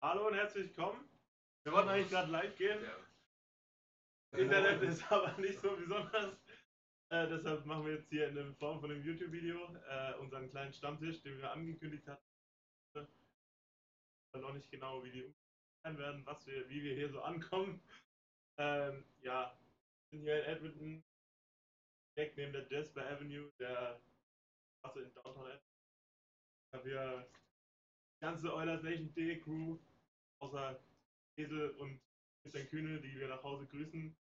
Hallo und herzlich willkommen. Wir wollten eigentlich gerade live gehen. Internet ist aber nicht so besonders. Äh, deshalb machen wir jetzt hier in der Form von einem YouTube-Video äh, unseren kleinen Stammtisch, den wir angekündigt hatten. Noch nicht genau, wie die sein werden, was wir, wie wir hier so ankommen. Ähm, ja, wir sind hier in Edmonton, direkt neben der Jasper Avenue, der Straße in Downtown Edmonton. Da wir die ganze Oilers Nation D Crew, außer Esel und Christian Kühne, die wir nach Hause grüßen,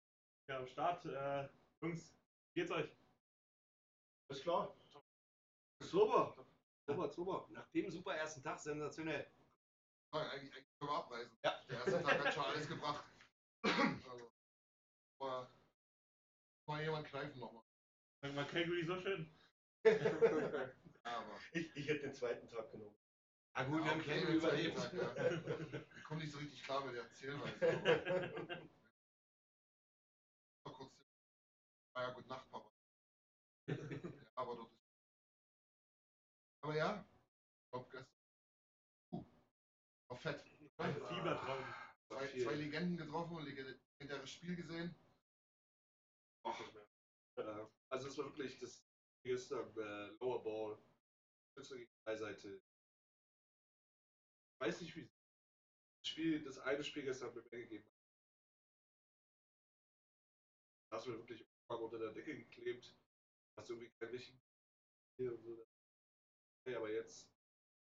ja, am Start. Äh, Jungs, wie geht's euch? Ist klar. Super. Super, super. Nach dem super ersten Tag sensationell. Nein, eigentlich, eigentlich können wir abreisen. Ja. Der erste Tag hat schon alles gebracht. Also, aber mal jemand kneifen nochmal. War Calgary so schön? Aber, Ich, ich hätte den zweiten Tag genommen. Ah ja, gut, wir haben zweiten überlebt. Ja. Ich komme nicht so richtig klar mit der Zählweise. aber- Mal kurz. Ah ja, gut Nacht, Papa. Ja, aber dort ist. Aber ja, ich glaube gestern. Uh, war fett. Ein Fiebertraum. Zwei, zwei Legenden getroffen, legendäres Spiel gesehen. Ja, also es war wirklich das gestern äh, Lower Ball. Beiseite. Weiß nicht, wie das Spiel, das eine Spiel gestern hat mir gegeben. Da hast du mir wirklich unter der Decke geklebt. Hast irgendwie kein richtigen Spiel und so. Okay, aber jetzt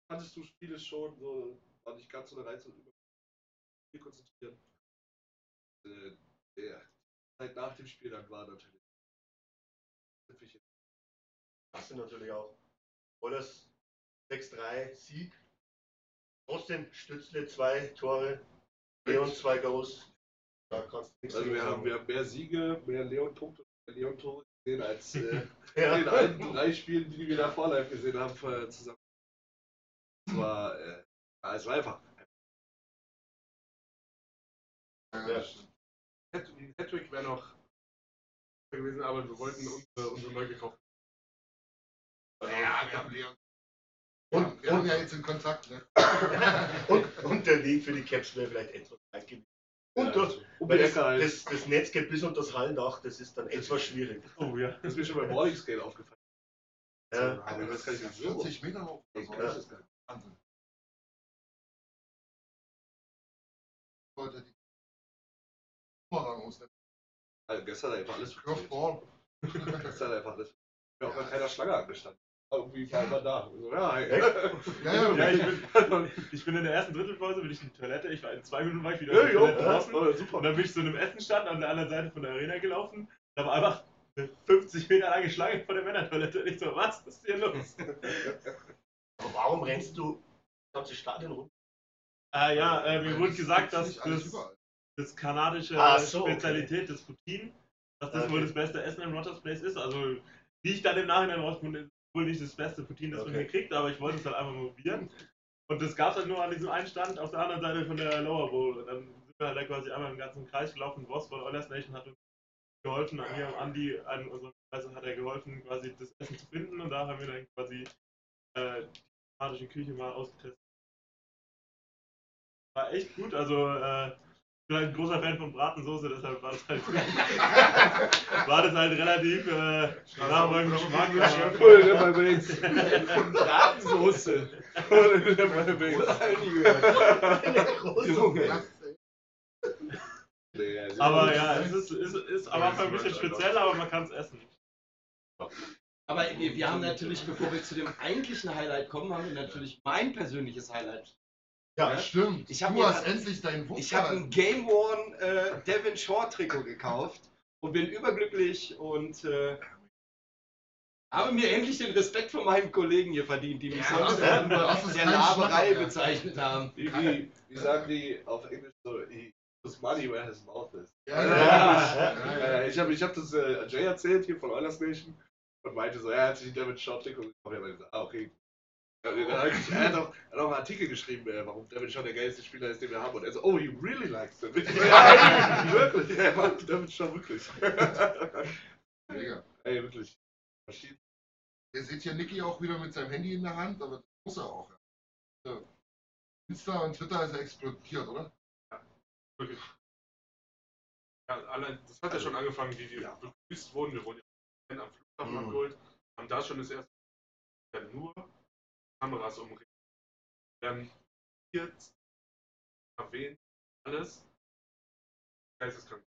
kanntest du Spiele schon, so war nicht ganz so der Reiz und über Spiel konzentrieren. Äh, der Zeit nach dem Spiel dann war natürlich Hast du natürlich auch. Oilers 6-3 Sieg. Trotzdem Stützle zwei Tore. Leon zwei Goals. Da kannst du nichts Also wir haben, wir haben mehr Siege, mehr Leon-Punkte, mehr Leon-Tore gesehen als äh, Ja. in allen drei Spielen, die wir davor live gesehen haben, äh, zusammen. Es war, äh, ja, es war einfach. Ja, Hattrick wäre noch gewesen, aber wir wollten unsere, unsere neu gekauft. Ja, wir haben Leon. Und- wir haben ja jetzt in Kontakt, ne? und, und der Weg für die Caps wäre vielleicht etwas weit gewesen. Und das, Und das, das, das Netz geht bis unter das Hallendach, das ist dann etwas schwierig. Oh ja. Das ist mir schon beim Morning Scale aufgefallen. Ja. Aber das kann ich nicht so. 40 Meter hoch. Also, das nicht. Wahnsinn. Leute, die Bumerang aus der Also gestern einfach alles. Gestern einfach alles. Ich habe auch bei keiner Schlange angestanden. Irgendwie war immer da. So, ja. Ja, ja, Ja, ich bin, ich bin in der ersten Drittelpause, bin ich in die Toilette. Ich war in zwei Minuten war ich wieder Ja, in der jo, Toilette ja, draußen. oh, super. Und dann bin ich zu einem Essenstand an der anderen Seite von der Arena gelaufen. Da war einfach eine 50 Meter lange Schlange vor der Männertoilette. Und ich so, was ist hier los? Aber warum rennst du das ganze Stadion rum? äh, ja, äh, mir wurde gesagt, dass das, das kanadische Ach so, okay. Spezialität, das Poutine, dass das Okay. wohl das beste Essen im Rogers Place ist. Also, wie ich dann im Nachhinein rausgefunden wohl nicht das beste Poutine, das man Okay. hier kriegt, aber ich wollte es halt einfach mal probieren. Und das gab es halt nur an diesem einen Stand auf der anderen Seite von der Lower Bowl. Und dann sind wir halt da quasi einmal im ganzen Kreis gelaufen. Boss von Oilers Nation hat uns geholfen, an mir und Andi, an unserem Kreis hat er geholfen, quasi das Essen zu finden. Und da haben wir dann quasi äh, die thematische Küche mal ausgetestet. War echt gut, also äh, bin halt ein großer Fan von Bratensoße, deshalb war das halt, war das halt relativ äh, nach meinem Geschmack. aber- Voll in Wings. Bratensoße. Voll in my Wings. Junge. Aber ja, es ist, ist, ist am Anfang ein bisschen speziell, aber man kann es essen. Aber wir, wir haben natürlich, bevor wir zu dem eigentlichen Highlight kommen, haben wir natürlich mein persönliches Highlight. Ja, stimmt. Ich du mir hast endlich deinen Wuchs. Ich habe ein Game Worn äh, Devin Shore Trikot gekauft und bin überglücklich und äh, habe mir endlich den Respekt von meinen Kollegen hier verdient, die mich Ja, sonst ja, der Laberei bezeichnet haben. Wie, wie, wie sagen die auf Englisch so, he puts money where his mouth is. Ja, Ja, ja, ja, ja, ja. ich habe ich hab das äh, Jay erzählt hier von Oilers Nation und meinte so, ja, er hat sich David Shaw Trikot gekauft. Ich habe gesagt, ah, okay. Ja, er, hat auch, er hat auch einen Artikel geschrieben, äh, warum David Shaw der geilste Spieler ist, den wir haben. Und er so, oh, he really likes so, ja, wirklich. Er mag David Shaw wirklich. Mega. Ey, wirklich. Maschinen. Ihr seht hier Niki auch wieder mit seinem Handy in der Hand, aber das muss er auch. Ja. Insta und Twitter ist er explodiert, oder? Wirklich. Ja, allein, das hat ja schon angefangen, wie wir Ja. begrüßt wurden. Wir wurden ja am Flughafen Mhm. abgeholt, haben da schon das erste ja, nur. Dann jetzt erwähnt, alles. Geisteskrank.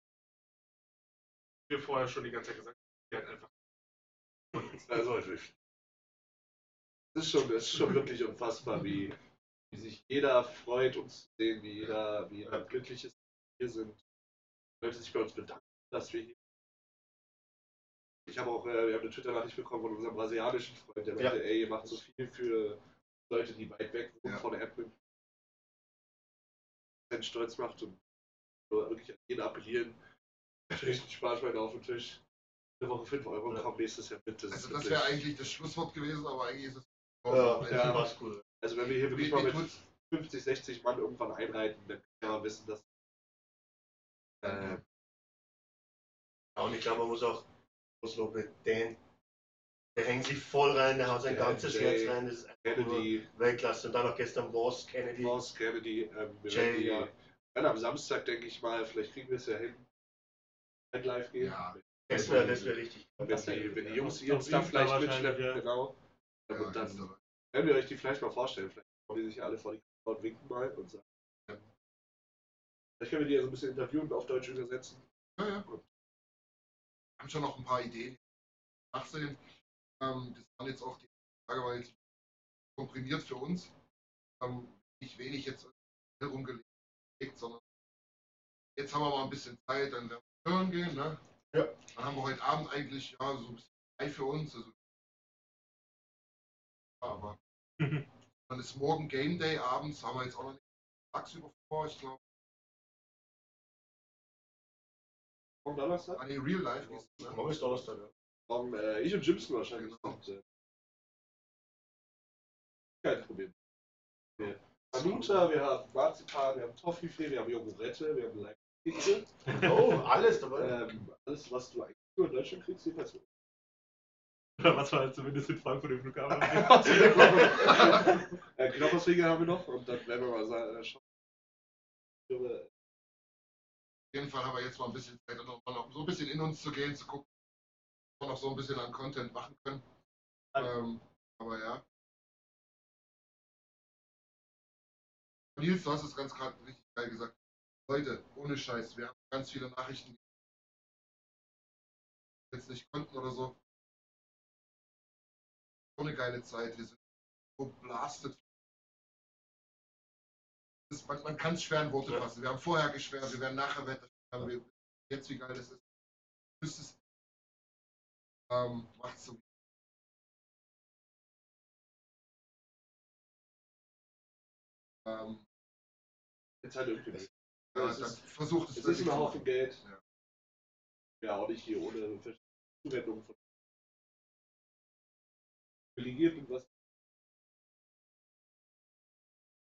Wir vorher schon die ganze Zeit gesagt, die hat einfach. Also, das ist schon, das ist schon wirklich unfassbar, wie, wie sich jeder freut, uns zu sehen, wie jeder, wie jeder glücklich ist, dass wir hier sind. Leute sich bei uns bedanken, dass wir hier Ich habe auch, äh, wir haben eine Twitter-Nachricht bekommen von unserem brasilianischen Freund, der meinte, Ja. ey, ihr macht so viel für Leute, die weit weg wohnen Ja. von der Edmonton. Einen stolz macht und wirklich an jeden appellieren. Natürlich ein Sparschwein auf den Tisch. Eine Woche 5 Euro Ja. kommen nächstes Jahr mit. Das Also das wäre eigentlich das Schlusswort gewesen, aber eigentlich ist es. Ja, Ja. war's cool. Also wenn wir hier wirklich Wie- mal wie mit tut's? 50, 60 Mann irgendwann einreiten, dann kann man wissen, dass äh, Ja, und ich glaube, man muss auch mit den, der hängt sich voll rein, der haut sein Ja, ganzes Jay, Herz rein, das ist einfach nur Kennedy, Weltklasse. Und dann noch gestern Voss, Kennedy. Ross, Kennedy, ähm, Jay, ja. dann am Samstag denke ich mal, vielleicht kriegen wir es ja hin, ein live gehen. Ja. Das wäre das wär richtig. Wenn, die, wenn die. Jungs ihren Stuff Insta vielleicht mitschleppen, ja. genau. Ja, und dann Insta. werden wir euch die vielleicht mal vorstellen. Vielleicht kommen die sich alle vor die Kamera und winken mal und sagen. ähm, Vielleicht können wir die ja so ein bisschen interviewen und auf Deutsch übersetzen. Ja, ja. Wir haben schon noch ein paar Ideen. Nachsehen. Ähm, das waren jetzt auch die Frage, war jetzt komprimiert für uns. Ähm, nicht wenig jetzt herumgelegt, sondern jetzt haben wir mal ein bisschen Zeit, dann werden wir hören gehen. Ne? Ja. Dann haben wir heute Abend eigentlich ja, so ein bisschen frei für uns. Also, aber dann ist morgen Game Day abends, haben wir jetzt auch noch nicht tagsüber vor, ich glaube. Morgen Donnerstag? An die Real Life gehst du, ne? Morgen ist Donnerstag, ja. Morgen, äh, ich und Jimson wahrscheinlich. Genau. Und, äh, kein Problem. Wir haben Hanuta, wir haben Marzipan, wir haben Toffifee, wir haben Jogurette, wir haben Leibkekse. Oh, alles dabei. ähm, alles, was du eigentlich nur in Deutschland kriegst, jedenfalls. Oder was war halt zumindest in Frankfurt im Flughafen. äh, Knoppersriegel haben wir noch und dann werden wir mal äh, schauen. Jeden Fall haben wir jetzt mal ein bisschen Zeit, noch so ein bisschen in uns zu gehen, zu gucken, was wir noch so ein bisschen an Content machen können. Ähm, aber ja. Nils, du hast es ganz gerade richtig geil gesagt. Leute, ohne Scheiß, wir haben ganz viele Nachrichten, die wir jetzt nicht konnten oder so. So eine geile Zeit, wir sind so blastet. Das, man man kann es schwer in Worte fassen. Wir haben vorher geschwärmt, wir werden nachher schwärmen. Wir, jetzt wie geil das ist. Müsst es. Ähm, macht's so. Ähm, jetzt halt irgendwie nicht. ja, es ist, versucht es es ist ein Haufen Geld. Ja. Ja, auch nicht hier ohne Zuwendung von. privilegiert und was.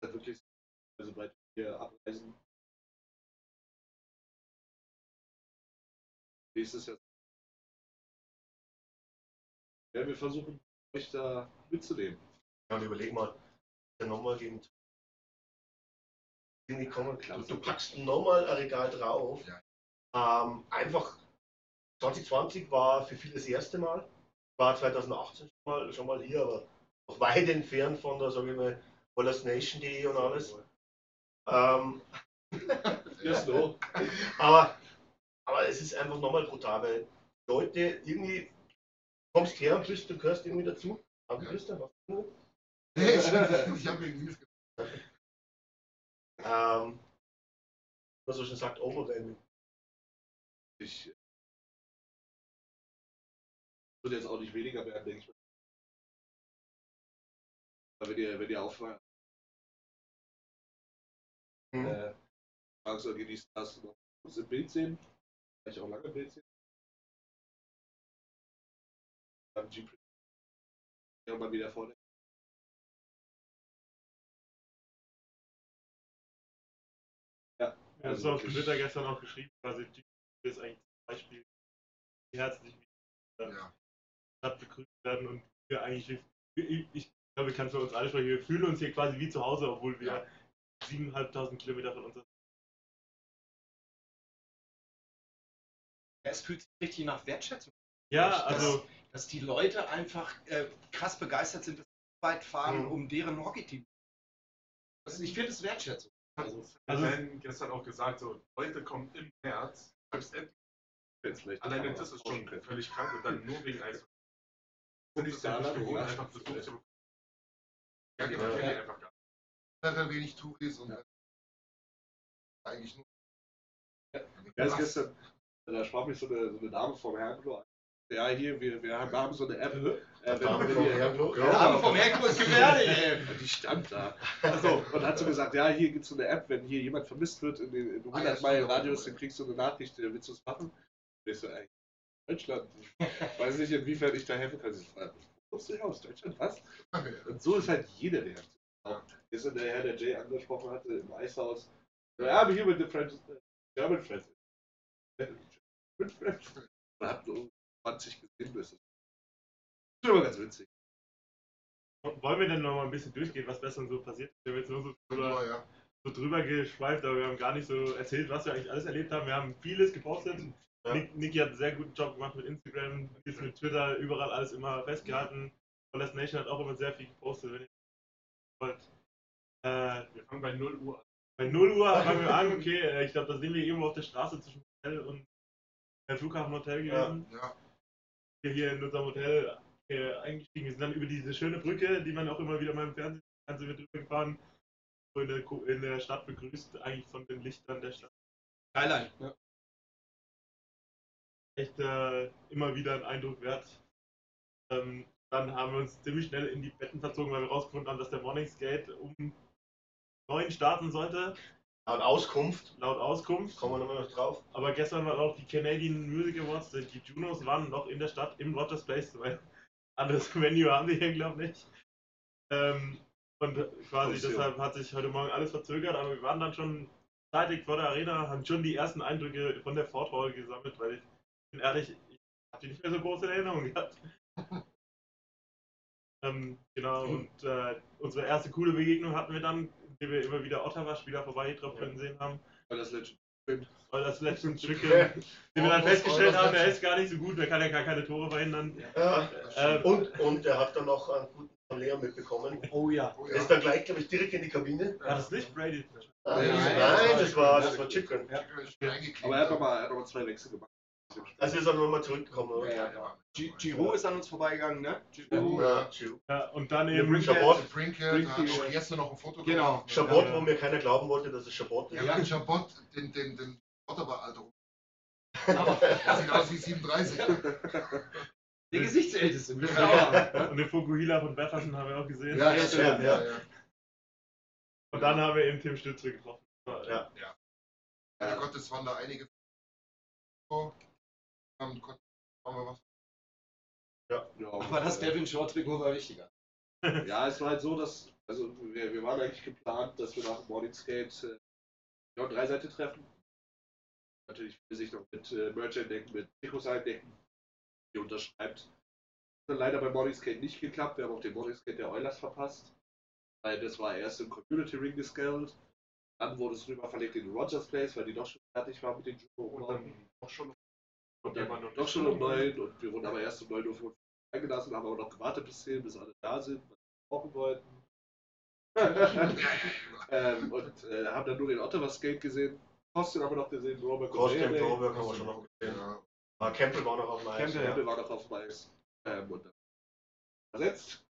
Das ist wirklich, sobald wir abreisen. Nächstes Jahr. Ja, wir versuchen, euch da mitzunehmen. Ja, und überleg mal, der nochmal gegen irgendwie kommen. Du, du packst nochmal ein Regal drauf. Ja. Ähm, einfach 2020 war für viele das erste Mal. War 2018 schon mal, schon mal hier, aber noch weit entfernt von der, sag ich mal, Nation.de und alles. Ähm, Ja, so. aber, aber es ist einfach nochmal brutal, weil Leute irgendwie kommst her und bist, du gehörst irgendwie dazu. Danke, Ja. Christian. was du? Nee, ich, ich habe wegen Nils gesagt. Ähm, was so schon sagt, overwhelming. Ich wird jetzt auch nicht weniger werden, denke ich mal. Aber wenn ihr, wenn ihr auffallt, Mhm. äh, genießen, dass du noch im Bild sehen, vielleicht auch lange Bild sehen. Beim Jeep. Ja, mal wieder vorne. Ja, Ja, das war auf Twitter gestern auch geschrieben, quasi die ist eigentlich zum Beispiel wie herzlich wie Ja. Stadt begrüßt werden und wir eigentlich, ich, ich glaube, ich kann für uns alle sprechen, wir fühlen uns hier quasi wie zu Hause, obwohl wir Ja. 7.500 Kilometer von uns. Es fühlt sich richtig nach Wertschätzung. Ja, dass, also dass die Leute einfach äh, krass begeistert sind, dass sie weit fahren, Mhm. um deren Hockeyteam. Also ich finde es Wertschätzung. Also, Also- gestern auch gesagt, so heute kommt im März, selbst endlich, alleine das ist schon völlig krank und dann nur wegen Eis. Finde ich sehr gewohnt, ja. einfach Besuch zu bekommen. Ja, die Ja. einfach gar wenig Touris und eigentlich nur. Ja, ist gestern, da sprach mich so eine, so eine Dame vom Herrnklo an. Ja, hier, wir, wir haben- so eine App. Äh, wenn, Dame wenn vom ihr, Herrnklo? Der Name vom Herrn ist gefährlich, ey. Die stand da. Also, und hat so gesagt, ja, hier gibt es so eine App, wenn hier jemand vermisst wird in den in 100 Meilen Radius, dann kriegst du eine Nachricht, äh, willst du es machen? Und ich so, ey, Deutschland, ich weiß nicht, inwiefern ich da helfen kann. Sie so, "Äh, kommst du her aus Deutschland, was? Und so ist halt jede Reaktion. Auch gestern der Herr, der Jay angesprochen hatte, im Eishaus, ja, aber hier mit den Friends, äh, German Friends. German Friends. Man hat so 20 gesehen, das ist immer ganz witzig. wollen wir denn noch mal ein bisschen durchgehen, was gestern so passiert ist? Wir haben jetzt nur so drüber, Ja, ja. so drüber geschweift, aber wir haben gar nicht so erzählt, was wir eigentlich alles erlebt haben. Wir haben vieles gepostet. Ja. Nick, Niki hat einen sehr guten Job gemacht mit Instagram, ist mit Twitter, überall alles immer festgehalten. Wallace Nation hat auch immer sehr viel gepostet. Wenn ihr wollt. Äh, Wir fangen bei 0 Uhr an. bei 0 Uhr fangen wir an, okay, äh, ich glaube, da sind wir irgendwo auf der Straße zwischen Hotel und äh, Flughafenhotel gewesen. ja. Wir hier in unserem Hotel äh, eingestiegen. Wir sind dann über diese schöne Brücke, die man auch immer wieder mal im Fernsehen, Fernsehen mit drüber gefahren, so in der, in der Stadt begrüßt, eigentlich von den Lichtern der Stadt. Skyline. Ja. Echt äh, immer wieder ein Eindruck wert. Ähm, dann haben wir uns ziemlich schnell in die Betten verzogen, weil wir rausgefunden haben, dass der Morningsgate um 9 starten sollte, Laut Auskunft, laut Auskunft. kommen wir nochmal noch drauf. Aber gestern waren auch die Canadian Music Awards, die Junos waren noch in der Stadt, im Rogers Place, weil anderes Venue haben die hier, glaube ich, nicht. Ähm, und quasi Option. deshalb hat sich heute Morgen alles verzögert, aber wir waren dann schon zeitig vor der Arena, haben schon die ersten Eindrücke von der Ford Hall gesammelt, weil ich bin ehrlich, ich habe die nicht mehr so groß in Erinnerung gehabt. ähm, genau, und äh, unsere erste coole Begegnung hatten wir dann, indem wir immer wieder Ottawa-Spieler vorbeigetroffen sehen haben. Weil das letzte Weil das letzte Stück, Ja. den wir dann festgestellt haben, der ist gar nicht so gut, der kann ja gar keine Tore verhindern. Ja. Ähm, Und, und er hat dann noch einen guten von Lea mitbekommen. Oh ja. Oh, Er ja. ist dann gleich, glaube ich, direkt in die Kabine. war das nicht Brady? Nein, Nein, nein, das war, das war Chikrin. Ja. Aber er hat mal zwei Wechsel gemacht. Also ist er nochmal zurückgekommen, Ja, oder? ja, ja. Gi- Giroud ist an uns vorbeigegangen, ne? Giroud. Ja, Chiu. Ja, und dann eben. Chabot, Brinkhead auch gestern noch ein Foto Genau. gemacht. Chabot, Ja. wo mir keiner glauben wollte, dass es Chabot ist. Ja, ja. Chabot, den, den, den Otterbar-Alter. Aber Der sieht aus wie 37. der Gesichtsälteste. Und den Fukuhila von Befferson haben wir auch gesehen. Ja, ja, ja, ja. ja. ja. Und dann haben wir eben Tim Stützle getroffen. Ja. Ja Gott, es waren da einige. Ähm, konnten- haben wir was Ja. Ja, Aber das Devin Shore Trikot war wichtiger. Ja, es war halt so, dass, also wir, wir waren eigentlich geplant, dass wir nach dem Morning Skate äh, ja, drei Seite treffen. Natürlich will sich noch mit äh, Merch entdecken, mit Trikots eindecken, die unterschreibt. Hat dann leider beim Morning Skate nicht geklappt. Wir haben auch den Morning Skate der Oilers verpasst. Weil das war erst im Community Ring gescaled. Dann wurde es rüber verlegt in Rogers Place, weil die doch schon fertig war mit den Judo Und dann auch schon und dann war noch doch schon um neun und wir wurden aber erst um 9 Uhr eingelassen, haben aber noch gewartet bis 10, bis alle da sind, was wir brauchen wollten. ähm, und äh, haben dann nur den Ottawa Skate gesehen, Kostin aber noch gesehen, Robert Kostin, Correa, Broberg haben wir schon noch gesehen. Ja, Ah, Campbell war noch auf dem Eis. Campbell ja. Campbell war noch auf dem Eis. Ähm, und dann ersetzt.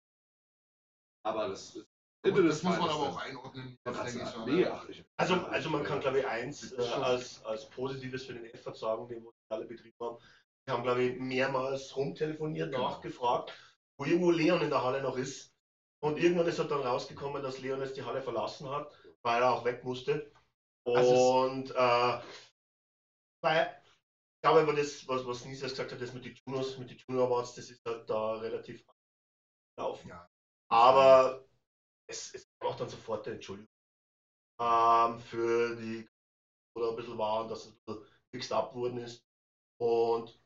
Aber das ist Ende das muss man aber auch einordnen. Das denke ich. Nee, ach, ich, Also, also man kann, glaube ich, eins äh, als, als Positives für den Effort sagen, den wir alle betrieben haben. Wir haben, glaube ich, mehrmals rumtelefoniert, Genau. nachgefragt, wo irgendwo Leon in der Halle noch ist. Und irgendwann ist er dann rausgekommen, dass Leon jetzt die Halle verlassen hat, weil er auch weg musste. Und äh, weil, ich glaube aber das, was, was Nisa gesagt hat, das mit den Junos, mit den Junior Awards, das ist halt da relativ laufen. Ja. Aber es, es braucht dann sofort eine Entschuldigung ähm, für die oder ein bisschen waren, dass es ein bisschen fixed up worden ist. Und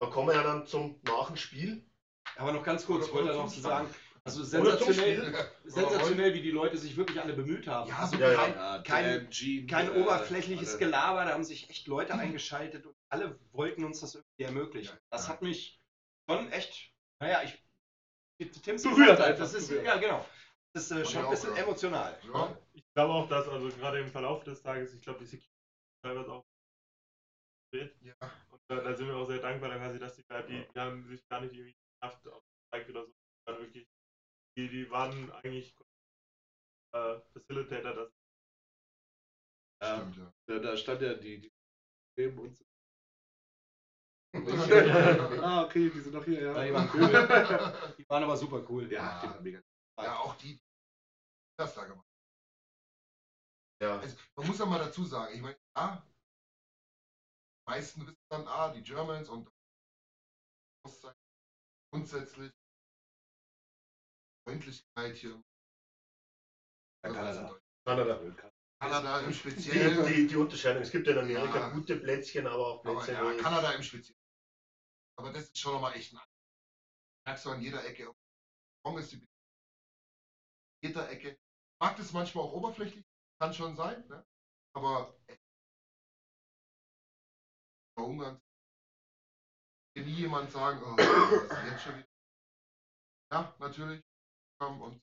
da kommen wir ja dann zum nach dem Spiel. Aber noch ganz kurz, ich wollte noch zu sagen, also sensationell, sensationell, wie die Leute sich wirklich alle bemüht haben. Ja, also ja, kein, Ja, kein, kein äh, oberflächliches alle. Gelaber, da haben sich echt Leute eingeschaltet und alle wollten uns das irgendwie ermöglichen. Ja, Das ja. hat mich schon echt, naja, ich. Tim's Berührt einfach, Das ist, berührt. ja, genau. Das ist äh, schon ein bisschen auch, ja. emotional. Ja, Ich glaube auch, dass also gerade im Verlauf des Tages, ich glaube, die Security teilweise auch wird. ja. Und da, da sind wir auch sehr dankbar, da quasi, dass die, da- die, die haben sich gar nicht irgendwie geschafft, aufgezeigt oder so. Dann wirklich, die, die waren eigentlich äh, Facilitator, das Ja, Stimmt, ja. da, da stand ja die, die neben uns. Ah, okay, die sind noch hier, ja. Ja, die waren cool. Die waren aber super cool. Ja, die waren mega. Ja, auch die, die das da gemacht Ja. Also, man muss ja mal dazu sagen, ich meine, ja, die meisten wissen dann, ah, die Germans und grundsätzlich Freundlichkeit hier. Ja, Kanada. Kanada. Kanada im Die, Speziellen. die, die Unterscheidung. Es gibt ja in Amerika Ja. gute Plätzchen, aber auch Aber Plätze, ja, Kanada im Speziellen. Aber das ist schon nochmal echt ein Merkst du an jeder Ecke. Warum ist die jeder Ecke. Mag das manchmal auch oberflächlich, kann schon sein, ne? aber bei Ungarn kann nie jemand sagen, oh, was ist jetzt schon wieder. Ja, natürlich. Komm, Und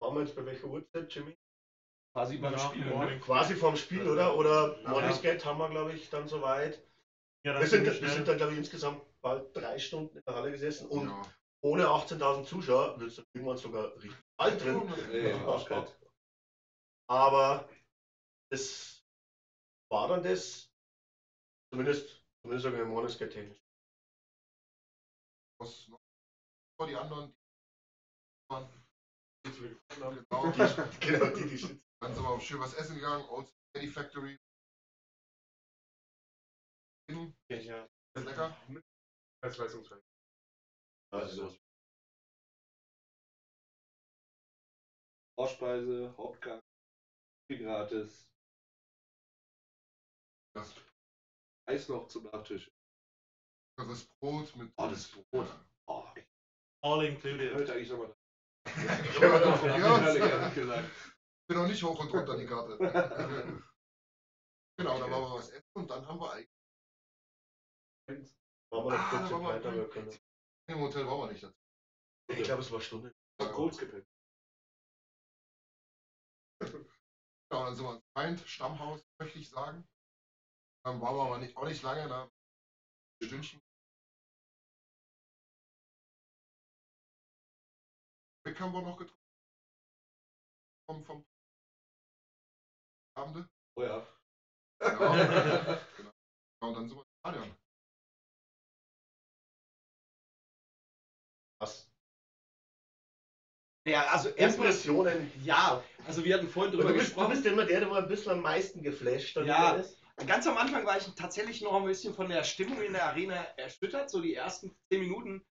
Waren wir jetzt bei welcher Uhrzeit, Jimmy? Quasi beim Nach Spiel. Ne? Quasi vorm Spiel, oder? Oder Ja. Morning Skate haben wir, glaube ich, dann soweit. Ja, Wir sind, wir sind dann, glaube ich, insgesamt bald drei Stunden in der Halle gesessen und ja. ohne 18.000 Zuschauer wird es irgendwann sogar richtig alt drin. Arschkalt. Aber das war dann das, zumindest, zumindest wir Morning Skate technisch. Was noch? Die anderen, die waren genau, Die, genau, die, die sind. Dann sind wir schön was essen gegangen, Old City Factory. Ist Ja. lecker. Als Leistungsfähig. Also sowas. Vorspeise, Hauptgang, viel gratis. Das, Eis noch zum Nachtisch. das Brot mit. Oh, das Brot. Oh, ich All included. wollte eigentlich nochmal. Können wir dann Ja. Ja, gesagt. Ich bin noch nicht hoch und runter die Karte. genau, dann waren wir was essen und dann haben wir eigentlich. Waren wir noch kurz im waren wir- Weiter, aber wir können. Im Hotel waren wir nicht dazu. Ich glaube, es war Stunde. Kurz gepennt. Genau, dann sind wir ins Feind, Stammhaus, möchte ich sagen. Dann waren wir aber nicht, auch nicht lange, da ein Stündchen. Rick haben wir noch getrunken. Vom, vom Abende. Oh ja. Ja, genau. Und dann sind wir im Stadion. Ja, also erstmal. Impressionen. Ja, also wir hatten vorhin Du drüber bist, du gesprochen. bist immer der, der mal ein bisschen am meisten geflasht Ja. ist. ganz am Anfang war ich tatsächlich noch ein bisschen von der Stimmung in der Arena erschüttert. So die ersten zehn Minuten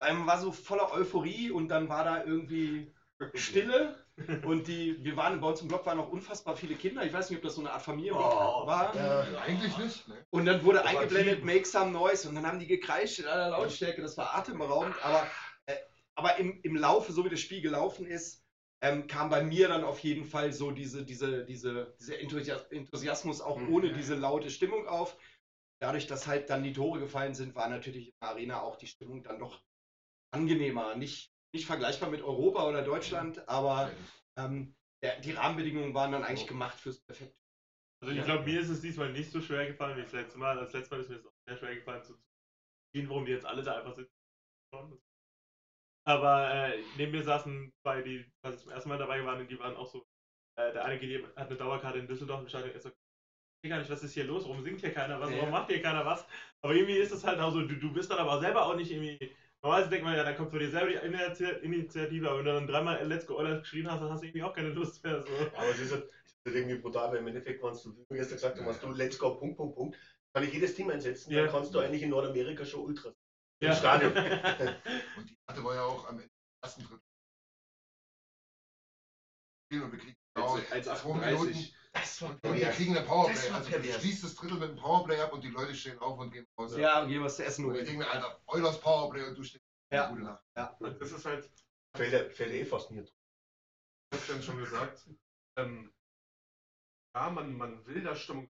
ähm, war so voller Euphorie und dann war da irgendwie Stille. Und die, wir waren bei uns im Block waren noch unfassbar viele Kinder. Ich weiß nicht, ob das so eine Art Familie Oh, war. ja. Eigentlich nicht. Ne? Und dann wurde Das eingeblendet, make some noise. Und dann haben die gekreischt in aller Lautstärke. Das war atemberaubend. Aber, äh, aber im, im Laufe, so wie das Spiel gelaufen ist, ähm, kam bei mir dann auf jeden Fall so diese, diese, diese, dieser Enthusias- Enthusiasmus auch Mhm. ohne diese laute Stimmung auf. Dadurch, dass halt dann die Tore gefallen sind, war natürlich in der Arena auch die Stimmung dann doch angenehmer. Nicht, nicht vergleichbar mit Europa oder Deutschland, aber ähm, der, die Rahmenbedingungen waren dann eigentlich gemacht fürs perfekte. Also ich glaube, mir ist es diesmal nicht so schwer gefallen wie das letzte Mal. Das letzte Mal ist mir es auch sehr schwer gefallen zu sehen, warum die jetzt alle da einfach sitzen. Aber äh, neben mir saßen zwei, die quasi zum ersten Mal dabei waren und die waren auch so. Äh, der eine geht, hat eine Dauerkarte in Düsseldorf Stadion. Er ist so, ich gar nicht, was ist hier los? Warum singt hier keiner was? Warum Ja. macht hier keiner was? Aber irgendwie ist es halt auch so, du, du bist dann aber selber auch nicht irgendwie. Normalerweise denkt man ja, dann kommt von dir selber die Initi- Initiative, aber wenn du dann dreimal Let's Go Oilers geschrien hast, dann hast du irgendwie auch keine Lust mehr. So. Aber es ist halt, halt irgendwie brutal, weil im Endeffekt, wenn du, gestern gesagt hast, du Let's Go, Punkt, Punkt, Punkt, kann ich jedes Team einsetzen, Ja. dann kannst du eigentlich in Nordamerika schon Ultras. Im Ja. Stadion. Und die hatte war ja auch am Ende des ersten Drittel. Und wir kriegen genau Als- als zwei 38. Minuten. Das war Und wir kriegen eine Powerplay. Also du schließt das Drittel mit einem Powerplay ab und die Leute stehen auf und gehen raus. Ja, und gehen was zu essen Und ich denke mir, Alter, Eulers Powerplay und du stehst. Ja. Gute Nacht. Und das ist halt, Fällt, er- fällt er eh fast nie. Christian schon gesagt, ähm, ja, man, man will da Stimmung,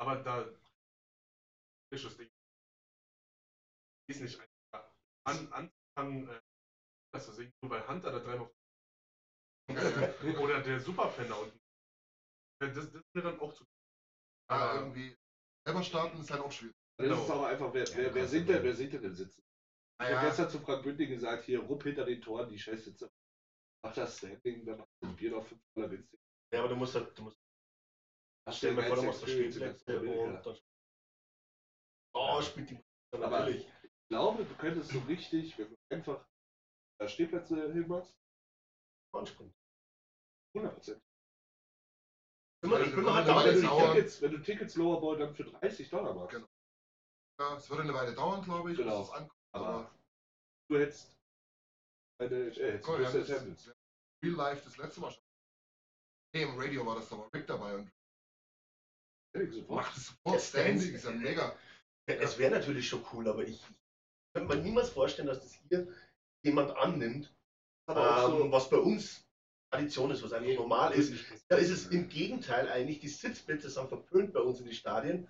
aber da ist das Ding. Ist nicht einfach. An, anfangen, äh, das zu singen, nur weil Hunter da dreimal oder der Superfan da unten. Das, das ist mir dann auch zu. Ja, Aber irgendwie selber starten ist halt auch schwierig. Das ist aber einfach, wer, wer, wer singt denn, wer singt denn im Sitzen? Ich habe Naja, gestern zu Frank Bünding gesagt, hier, rupp hinter den Toren, die Scheißsitze. Mach das Standing, dann macht das Bier noch 5 Dollar günstig. Ja, aber du musst halt, du musst, Hast stell dir mal vor, du machst da Experience, die Stehplätze ganze Familie, und dann. Oh, spielt die Aber- natürlich. Ich glaube, du könntest so richtig, wenn du einfach da Stehplätze hinmachst, Anspringen. 100%. Immer, ich bin noch halt da, Aber wenn, du dauern- Tickets, wenn du Tickets Lowerboy dann für 30 Dollar machst. Genau. ja, es würde eine Weile dauern, glaube ich, Genau. ankommt. Aber du hättest eine äh, mal, wir haben das-. Real Life das letzte Mal schon. Nee, im Radio war das, da war Rick dabei und macht das sofort Das Standing. Standing, ist ja mega. Es wäre natürlich schon cool, aber ich könnte mir niemals vorstellen, dass das hier jemand annimmt, ähm, was bei uns Tradition ist, was einfach normal ist. Da ist es im Gegenteil eigentlich, die Sitzplätze sind verpönt bei uns in den Stadien,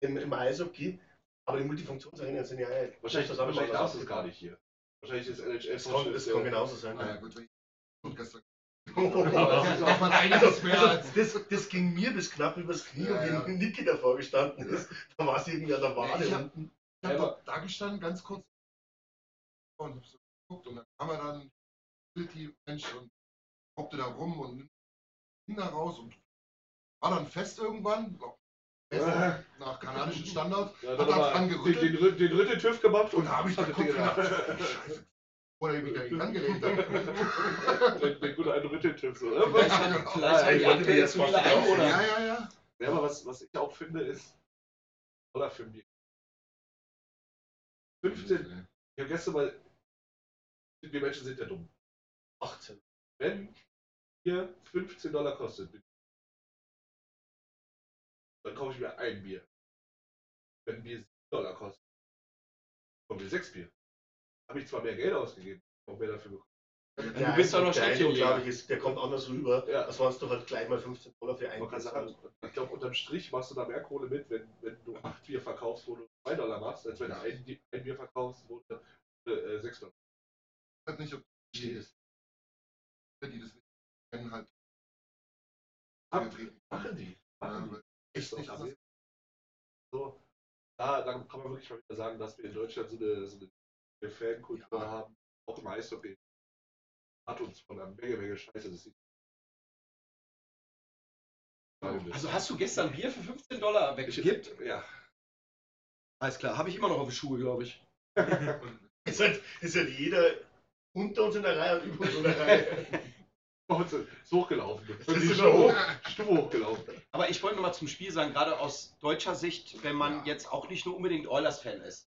im, im Eishockey, aber die Multifunktionsarenen sind ja Wahrscheinlich, das wahrscheinlich darfst du es gar nicht hier. Wahrscheinlich ist NHL Es kann, es kann genauso sein. Gut, wenn das man Also, als. das, das ging mir bis knapp übers Knie Ja, und ja. wie Niki davor gestanden ist, da war es irgendwie an der Wade unten. Ich habe Ja, da, da gestanden, ganz kurz. Und hab so geguckt und dann kam er dann, Mensch, und hoppte da rum und nimmt Kinder raus und war dann fest irgendwann. Besser, nach kanadischem Standard. Ja, Hat dann dann dran den, gerüttelt. den, Rütt- den Rütteltüff gemacht Und da habe ich den Kopf Ding gedacht. Scheiße. Oder ich mich habe. den, den guten alten Rütteltüff, so, Ja, oder? genau. Vielleicht Ja, ein ja, Jahr ja, jetzt wieder ein, oder? Ja, ja, ja. Ja, aber was, was ich auch finde, ist, oder für mich. 15, ich habe gestern mal, die Menschen sind ja dumm. 18. Wenn Bier 15 Dollar kostet, dann kaufe ich mir ein Bier. Wenn Bier 7 Dollar kostet, kaufe ich mir 6 Bier. Habe ich zwar mehr Geld ausgegeben, auch mehr dafür bekommen. Der bist doch noch ist, der kommt anders rüber, Ja. als wenn du halt gleich mal 15 Dollar für ein Man kann Bier sagen, ich glaube, unterm Strich machst du da mehr Kohle mit, wenn, wenn du 8 Bier verkaufst, wo du 2 Dollar machst, als wenn du ein, Bier- ein Bier verkaufst, wo du äh, 6 Dollar Ich weiß nicht, ob stehst. die, die das nicht kennen, halt. Ab-. Machen die. Ja, Machen die. weil Ist nicht anders. so. Da, da kann man wirklich mal wieder sagen, dass wir in Deutschland so eine, so eine Fankultur Ja. haben, auch im Eishockey. Hat uns von einer Menge, Menge Scheiße. Das sieht Also hast du gestern Bier für 15 Dollar weggegeben? Ja. Alles klar, habe ich immer noch auf die Schuhe, glaube ich. Ist halt, ist halt jeder unter uns in der Reihe und über uns in der Reihe. Ist hochgelaufen. ist sogar hoch. Stufe hochgelaufen. Aber ich wollte noch mal zum Spiel sagen, gerade aus deutscher Sicht, wenn man jetzt auch nicht nur unbedingt Oilers-Fan ist.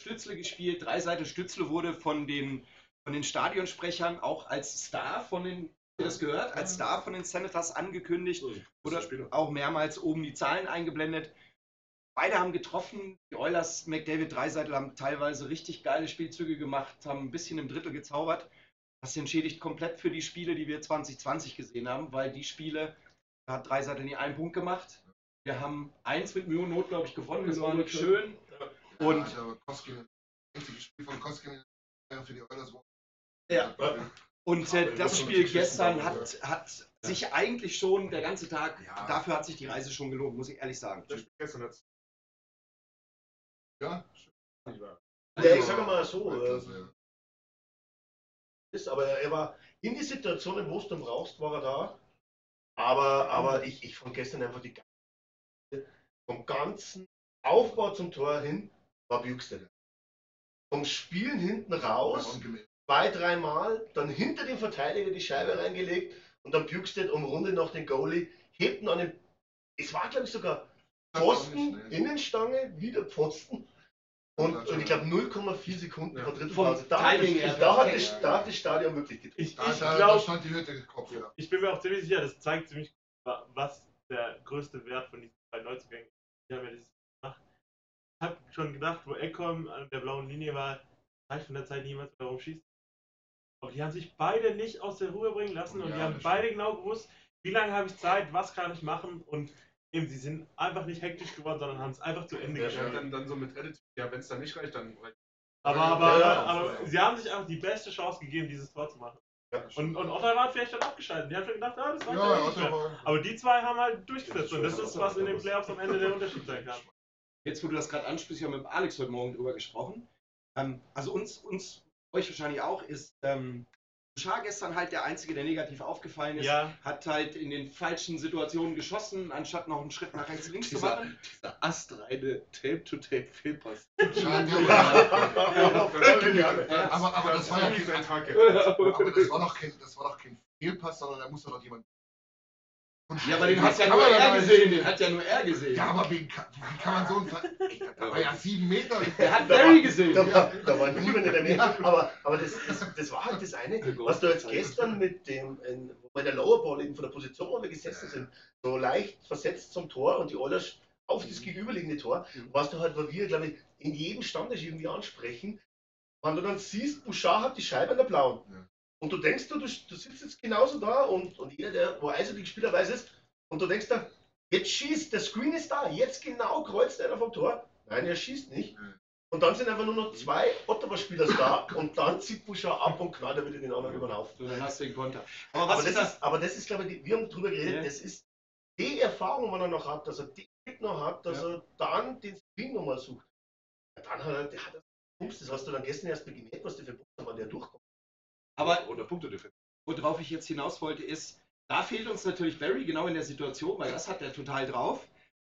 Stützle gespielt, drei Seite Stützle wurde von den, von den Stadionsprechern auch als Star von den, das gehört, als Star von den Senators angekündigt, wurde auch mehrmals oben die Zahlen eingeblendet. Beide haben getroffen. Die Oilers, McDavid, Dreiseitel haben teilweise richtig geile Spielzüge gemacht, haben ein bisschen im Drittel gezaubert. Das entschädigt komplett für die Spiele, die wir 2020 gesehen haben, weil die Spiele, da hat Dreiseitel nie einen Punkt gemacht. Wir haben eins mit Mühe und Not, glaube ich, gewonnen. Das war nicht schön. Und Ja, einzige Spiel von Koskinen für die Oilers war. Ja. Und äh, das Spiel gestern hat, hat sich eigentlich schon der ganze Tag, Ja. dafür hat sich die Reise schon gelohnt, muss ich ehrlich sagen. Das Spiel gestern hat's. Ja, Ja, ich sage mal so, äh, ist, aber er war in die Situation, wo du ihn brauchst, war er da. Aber, aber ich, ich fand gestern einfach die ganze, vom ganzen Aufbau zum Tor hin war Bukestead. Vom Spielen hinten raus. Zwei, dreimal, dann hinter dem Verteidiger die Scheibe reingelegt und dann Bukestead umrundet noch den Goalie, hebt ihn an den, es war glaube ich sogar Pfosten. Innenstange, wieder Pfosten. Und, und ich glaube 0,4 Sekunden Ja. vor dritten Vom Phase. Da, Timing da, hat das, da hat das Stadion wirklich getroffen. Ich, Da, ich da, stand die Hütte Kopf, ja. ich bin mir auch ziemlich sicher, das zeigt ziemlich, wa- was der größte Wert von diesen zwei Neuzugängen ist. Die haben ja dieses gemacht. Ich habe schon gedacht, wo Ekholm an der blauen Linie war, reicht von der Zeit niemals mehr darum schießt. Aber die haben sich beide nicht aus der Ruhe bringen lassen und Ja, die haben beide genau gewusst, wie lange habe ich Zeit, was kann ich machen und eben, sie sind einfach nicht hektisch geworden, sondern haben es einfach zu Ende Ja, geschafft. Ja, dann, dann so mit Attitude. Ja, wenn es dann nicht reicht, dann reicht Aber, aber, ja, aber ja. sie haben sich einfach die beste Chance gegeben, dieses Tor zu machen. Ja. Und, und Ottawa hat vielleicht dann abgeschaltet. Die haben schon gedacht, ah, das war ja, nicht mehr. Aber die zwei haben halt durchgesetzt und das ist, was in den Playoffs am Ende der Unterschied sein kann. Jetzt, wo du das gerade ansprichst, ich habe mit Alex heute Morgen drüber gesprochen. Ähm, also uns, uns, euch wahrscheinlich auch, ist ähm, Bouchard gestern halt der Einzige, der negativ aufgefallen ist. Ja, Hat halt in den falschen Situationen geschossen, anstatt noch einen Schritt nach rechts, links zu Dieser, machen. dieser astreine Tape-to-Tape-Fehlpass. Ja. Gerne. Aber, aber das war ja kein, aber das war doch kein, das war doch kein Fehlpass, sondern da musste doch jemand. Ja, aber den hat ja nur er gesehen, den hat ja nur er gesehen. Ja, aber wie kann, wie kann man so ein Da war ja sieben Meter. Der hat Barry gesehen. Da war, da war niemand in der Nähe. Aber, aber das, das, das war halt das eine, was du jetzt gestern mit dem, in, wo bei der Lower Ball eben von der Position, wo wir gesessen sind, so leicht versetzt zum Tor und die Oilers auf das gegenüberliegende Tor, Mhm. was du halt, wo wir, glaube ich, in jedem Stammtisch irgendwie ansprechen, wenn du dann siehst, Bouchard hat die Scheibe an der blauen. Ja. Und du denkst, du, du, du sitzt jetzt genauso da und, und jeder, der wo Eishockey Spieler weiß ist, und du denkst da, jetzt schießt, der Screen ist da, jetzt genau kreuzt einer vom Tor. Nein, er schießt nicht. Ja. Und dann sind einfach nur noch zwei Ottawa-Spieler da und dann zieht Bouchard ab und knallt er wieder den anderen über den Haufen. Dann hast du den Konter. Aber Aber das, ist das? ist, aber das ist, glaube ich, die- wir haben drüber geredet, Ja. das ist die Erfahrung, die er noch hat, dass er die noch hat, dass er dann den Screen nochmal sucht. Ja, dann hat er, der hat er das hast du dann gestern erst gemerkt, was der für Pumps war, der durchkommt. Aber Oder Punkte-Defense. worauf ich jetzt hinaus wollte, ist, da fehlt uns natürlich Barry genau in der Situation, weil das hat er total drauf.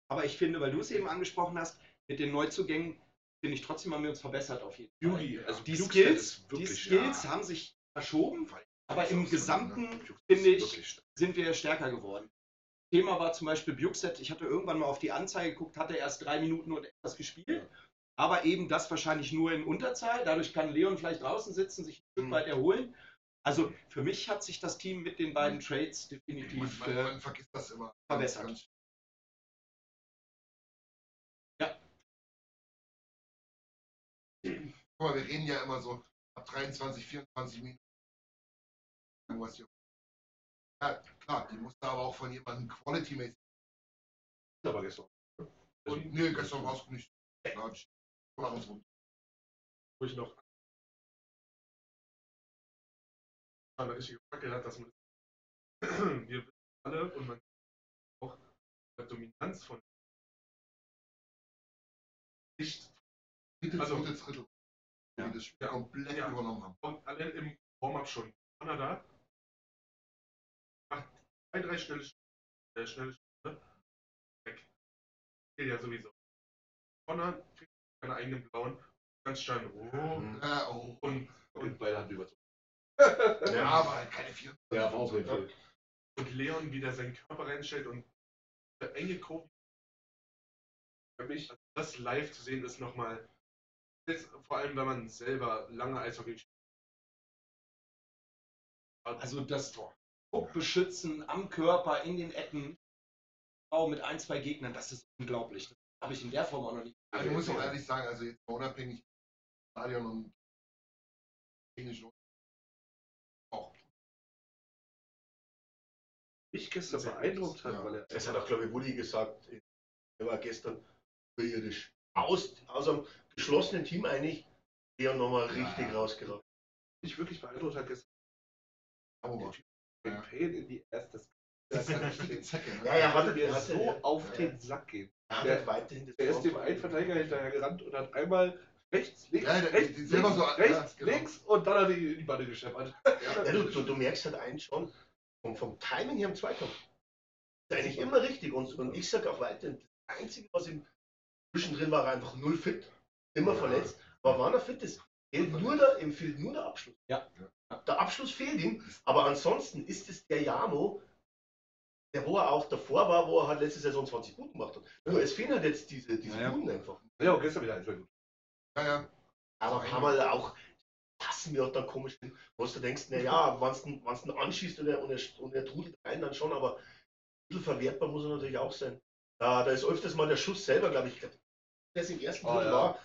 Aber ich finde, weil du es eben angesprochen hast, mit den Neuzugängen, finde ich trotzdem haben wir uns verbessert auf jeden Fall. Yugi, also Die Bukestad Skills, die Skills stark. haben sich verschoben, aber im Ja. Gesamten Bukestad finde ich, sind wir stärker geworden. Thema war zum Beispiel Bukset. Ich hatte irgendwann mal auf die Anzeige geguckt, hatte erst drei Minuten und etwas gespielt. Aber eben das wahrscheinlich nur in Unterzahl. Dadurch kann Leon vielleicht draußen sitzen, sich ein Stück Mhm. weit erholen. Also für mich hat sich das Team mit den beiden Trades Man, definitiv man, äh, man vergisst das immer. verbessert. Ganz- Ja. Guck mal, wir reden ja immer so ab 23, 24 Minuten. Ja, klar, die musste aber auch von jemandem quality-mäßig. Aber gestern. Und nee, gestern war es nicht. Ja, rum. wo ich noch richtige Fackel hat, dass man wir wissen alle und man auch der Dominanz von nicht Dritte, Also- dritte Drittel. Ja. Das Spiel Ja. komplett Ja. übernommen haben. und alle im Warm-up schon Kanada macht zwei, drei schnelle Sch- äh, schnelle Schritte weg. Geht ja sowieso. Connor kriegt seine eigenen blauen, ganz steil oh, Ja, oh. und, und beide hatten überzogen. Ja, aber halt keine 4. Ja, jeden Fall. Und Leon, wie der seinen Körper reinstellt und der enge Kurve. Für mich, Also das live zu sehen ist nochmal. Vor allem, wenn man selber lange Eishockey spielt. Also das Druck beschützen am Körper, in den Ecken, auch mit ein, zwei Gegnern, das ist unglaublich. Das habe ich in der Form auch noch nicht. Also ich muss auch ehrlich sagen, also jetzt unabhängig Stadion und technisch auch. mich gestern Sehr beeindruckt hat, ja. weil er. Das hat auch, glaube ich, Woody gesagt. Er war gestern überirdisch. Aus, aus einem geschlossenen Team eigentlich, der nochmal richtig Ja. rausgeragt. mich wirklich beeindruckt hat gestern. Aber Ja. Pain in die erste. Ne? Ja, ja, hatte hatte- mir so ja. auf Ja. den Sack gehen. Er hat Der- weiterhin das Er ist dem einen Verteidiger hinterher gerannt und hat einmal rechts, links, Ja, der- rechts, links, so- ja, rechts, genau. links und dann hat er die, die Bande gescheppert. Ja, du, du, du merkst halt eins schon, vom, vom Timing her im Zweikampf. Ist eigentlich immer richtig. Und, und ich sage auch weiterhin, das Einzige, was ihm zwischendrin war, er einfach null fit, immer Ja. verletzt. Aber wann er fit ist, fehlt nur der, ihm fehlt nur der Abschluss. Ja. Der Abschluss fehlt ihm, aber ansonsten ist es der Jano, der wo er auch davor war, wo er halt letzte Saison 20 Punkte gemacht hat. Nur es fehlen halt jetzt diese, diese Ja, ja. Punkte einfach. Ja, gestern wieder ein, zwei gut. Ja, ja. Aber ein paar Mal auch passen mir auch dann komisch hin, wo du denkst, naja, wenn wenn's ihn anschießt und er, und, er, und er trudelt rein, dann schon, aber ein bisschen verwertbar muss er natürlich auch sein. Da, da ist öfters mal der Schuss selber, glaube ich, der es im ersten Oh, Drittel ja. war,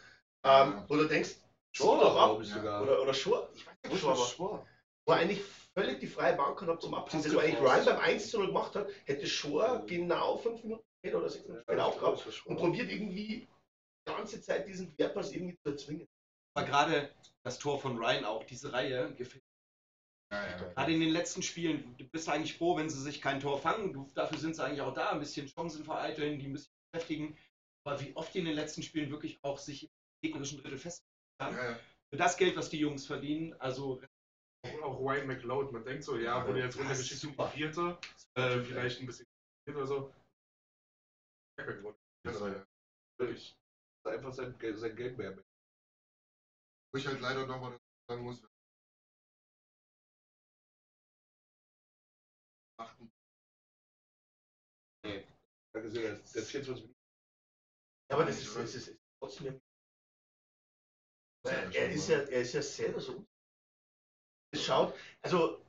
ähm, wo du denkst, Schon, doch ab. glaube ich sogar. Oder, oder Schor, ich weiß nicht, ob Schor, aber wo er eigentlich völlig die freie Bank gehabt zum Pass was eigentlich geforst. Ryan beim 1 zu 0 gemacht hat, hätte Schor genau fünf Minuten später oder sechs Minuten später auch gehabt und probiert irgendwie die ganze Zeit diesen Querpass irgendwie zu erzwingen. Aber gerade das Tor von Ryan auch, diese Reihe, gefällt Ja, ja. Gerade in den letzten Spielen, du bist eigentlich froh, wenn sie sich kein Tor fangen. Du, dafür sind sie eigentlich auch da, ein bisschen Chancen vereiteln, die ein bisschen beschäftigen. Aber wie oft die in den letzten Spielen wirklich auch sich im gegnerischen Drittel festhalten. Ja, ja. Für das Geld, was die Jungs verdienen, also Auch, auch Ryan McLeod, man denkt so, ja, wurde jetzt Das ist runtergeschickt zum super. Vierte, äh, vielleicht ein bisschen oder so. Das war ja. Wirklich. Das ist einfach sein, Geld- sein Geld mehr. Wo ich halt leider nochmal sagen muss, achten. Gesehen, der, der 24 Minuten. Ja, aber das ist, das ist, ist trotzdem. Er, er, ist ja, er ist ja selber so. Es schaut, also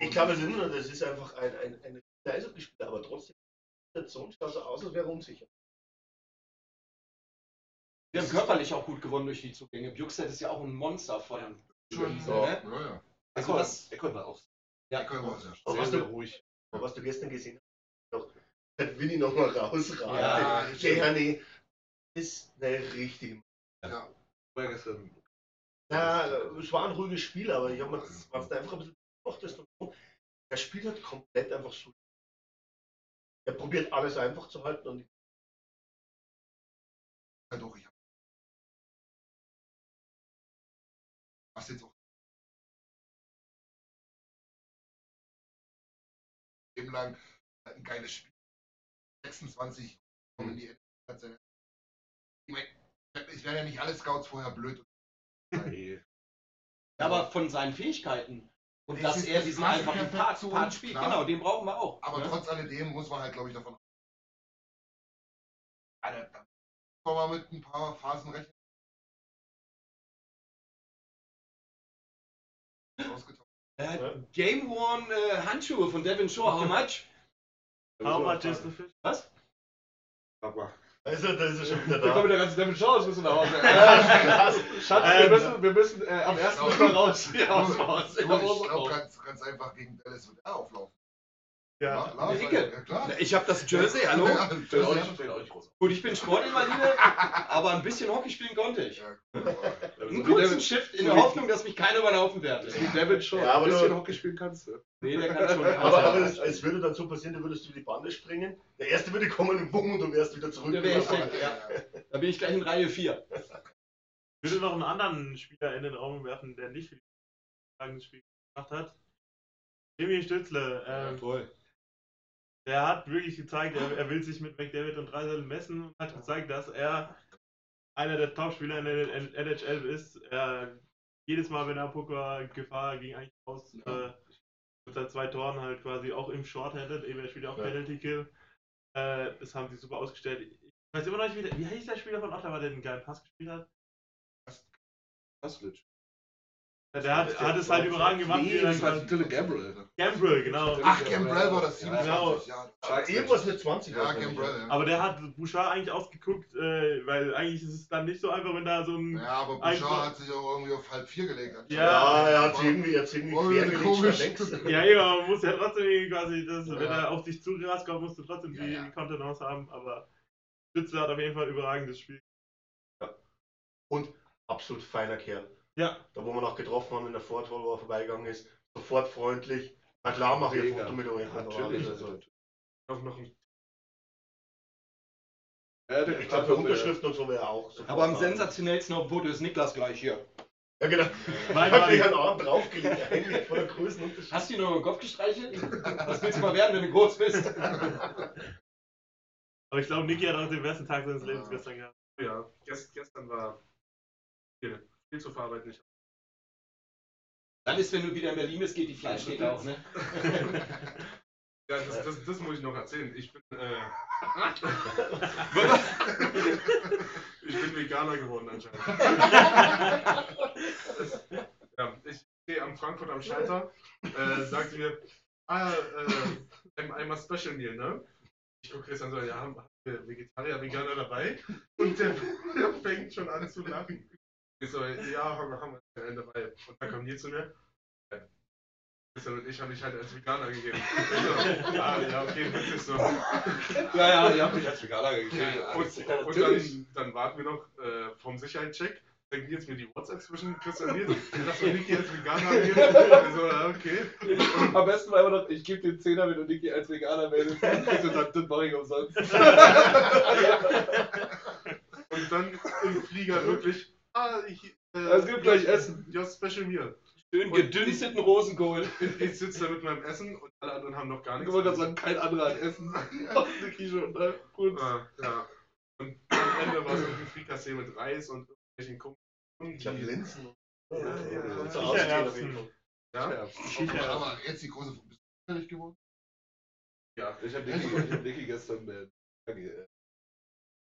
ich glaube nur, das ist einfach ein, ein, ein Eishockeyspieler, aber trotzdem, der Zone schaut so aus, als wäre er unsicher. wir haben körperlich auch gut gewonnen durch die Zugänge. Bjuxet ist ja auch ein Monster von Schon, Wiese, ja. ne? Ja, ja. Also das, Eckholm war auch ja, Eckholm war sehr stark. Aber Sehr, was sehr du, ruhig. aber was du gestern gesehen hast, doch, hat Winnie nochmal rausraten. Ja, der Herne ist eine richtige. Ja. war gestern. Ja, es war ein ruhiges Spiel, aber ich habe mir das, was da einfach ein bisschen beobachtest und so, er spielt halt komplett einfach so. Er probiert alles einfach zu halten und Ja, doch, ich hab. Was jetzt auch. Eben lang halt ein geiles Spiel. 26 kommen die Endphase. Ich meine, es wären ja nicht alle Scouts vorher blöd. Ja, aber von seinen Fähigkeiten. Und Das dass ist er diesen einfachen Part, zu Part spielt. klar. Genau, den brauchen wir auch. Aber ne? trotz alledem muss man halt, glaube ich, davon. Ja, da, kann man mit ein paar Phasen rechnen. Äh, Game One äh, Handschuhe von Devin Shore, how much? How much is the fish? Was? Aber. Also da ist er schon wieder Da kommt da. der ganze Devin Shaw, müssen wir nach Hause. Schatz, wir Ähm, müssen, wir müssen äh, am ersten wir raus. Du, aus dem Haus. ich glaube ganz, ganz einfach gegen Dallas wird er auflaufen. Ja, Lars, Icke. Ja, klar. Ich habe das Jersey, hallo? Ja, ja. groß. Gut, ich bin Sportinvalide, aber ein bisschen Hockey spielen konnte ich. Ja, aber- Einen So wie kurzen Shift in der Hoffnung, dass mich keiner überlaufen Devin Shaw Ja, aber ein bisschen Hockey spielen kannst du. Nee, der kann schon. Aber, aber es, es würde dann so passieren, du würdest über die Bande springen. Der erste würde kommen und bumm und du wärst wieder zurück. Da wär ich weg, ja. Da bin ich gleich in Reihe 4. Ich würde noch einen anderen Spieler in den Raum werfen, der nicht für die Fragen das Spiel gemacht hat. Jimmy Stützle. Ähm, Toll. Der hat wirklich gezeigt, er, er will sich mit McDavid und Dreisel messen und hat gezeigt, dass er einer der Top-Spieler in der NHL ist. Er jedes Mal, wenn er Poker Gefahr ging eigentlich aus, äh, mit seinen zwei Toren halt quasi auch im Short-Handed, eben er spielt ja auch Ja. Penalty Kill. Äh, das haben sie super ausgestellt. Ich weiß immer noch nicht, wie, der, wie hieß der Spieler von Ottawa, der den geilen Pass gespielt hat? Paslic. Ja, der hat, hat es halt überragend gemacht. Nee, das war Dylan Gambrell. Gambrel, genau. Ach, Gambrell war das Genau. 27, ja. Irgendwas mit 20. Ja, Gambrell, ja. Aber der hat Bouchard eigentlich ausgeguckt, äh, weil eigentlich ist es dann nicht so einfach, wenn da so ein. Ja, aber Bouchard hat sich auch irgendwie auf halb vier gelegt. anscheinend. Ja, er hat sich irgendwie, er sich irgendwie komisch. Ja, ja, man muss ja trotzdem irgendwie quasi, das, Ja. wenn er auf dich zugerast kommt, musst du trotzdem Ja, die ja. Kontenance haben. Aber Spitze hat auf jeden Fall ein überragendes Spiel. Und absolut feiner Kerl. Ja, Da, wo wir noch getroffen haben in der Ford Hall, wo er vorbeigegangen ist, sofort freundlich. Na klar, mach ich ein. Foto mit euch. Natürlich. Also, Auch noch ein Ja, ich glaube, für Unterschriften und so wäre er auch. sofort Aber am sensationellsten auf dem Foto ist Niklas gleich hier. Ja, genau. Mein Hat sich Mann. einen Arm draufgelegt, eigentlich von der Größenunterschied. Hast du ihn nur im Kopf gestreichelt? Was willst du mal werden, wenn du groß bist? aber ich glaube, Niki hat auch den besten Tag seines Lebens Ja. gestern gehabt. Ja, gest, gestern war viel, viel zu verarbeiten. Ich, Dann ist, wenn du wieder in Berlin bist, geht die Fleischtheke auf, ne? ja, das, das, das muss ich noch erzählen. Ich bin, äh, ich bin Veganer geworden anscheinend. ja, ich stehe am Frankfurt am Schalter, äh, sagt mir, ah, äh, a Special Meal, ne? Ich gucke Christian so, ja, haben haben wir Vegetarier, Veganer dabei? Und der, der fängt schon an zu lachen. Ich so, ja, haben wir, haben wir einen dabei. Und dann kommt hier zu mir, Christian und ich haben dich halt als Veganer gegeben. So, ah, ja, okay, witzig so. Ja, ja, die haben mich als Veganer gegeben. Und, und dann, dann warten wir noch äh, vom Sicherheitscheck. Dann geht jetzt mir die WhatsApp zwischen Christian und mir. Lass mal Niki als Veganer angeben. Also, ja, okay. Am besten war immer noch, ich gebe den Zehner, wenn du Niki als Veganer meldest. Und dann, das mache ich umsonst. Und dann im Flieger wirklich. Ah, ich. Äh, Es gibt gleich Essen. Ja, Special Meal. Schön gedünsteten Rosenkohl. Ich, ich sitze da mit meinem Essen und alle anderen haben noch gar Ich nichts. wollte gerade sagen, kein anderer hat Essen. Und Niki schon, ne? Gut. Ah, ja. Und am Ende war es irgendwie Frikassee mit Reis und irgendwelchen Kuchen. Ich habe Linsen. Ja, ja, ja. Und so ausstehen. Ja? Aber jetzt die große bist du fertig geworden? Ja. Ich habe Niki, ich hab gestern äh, äh,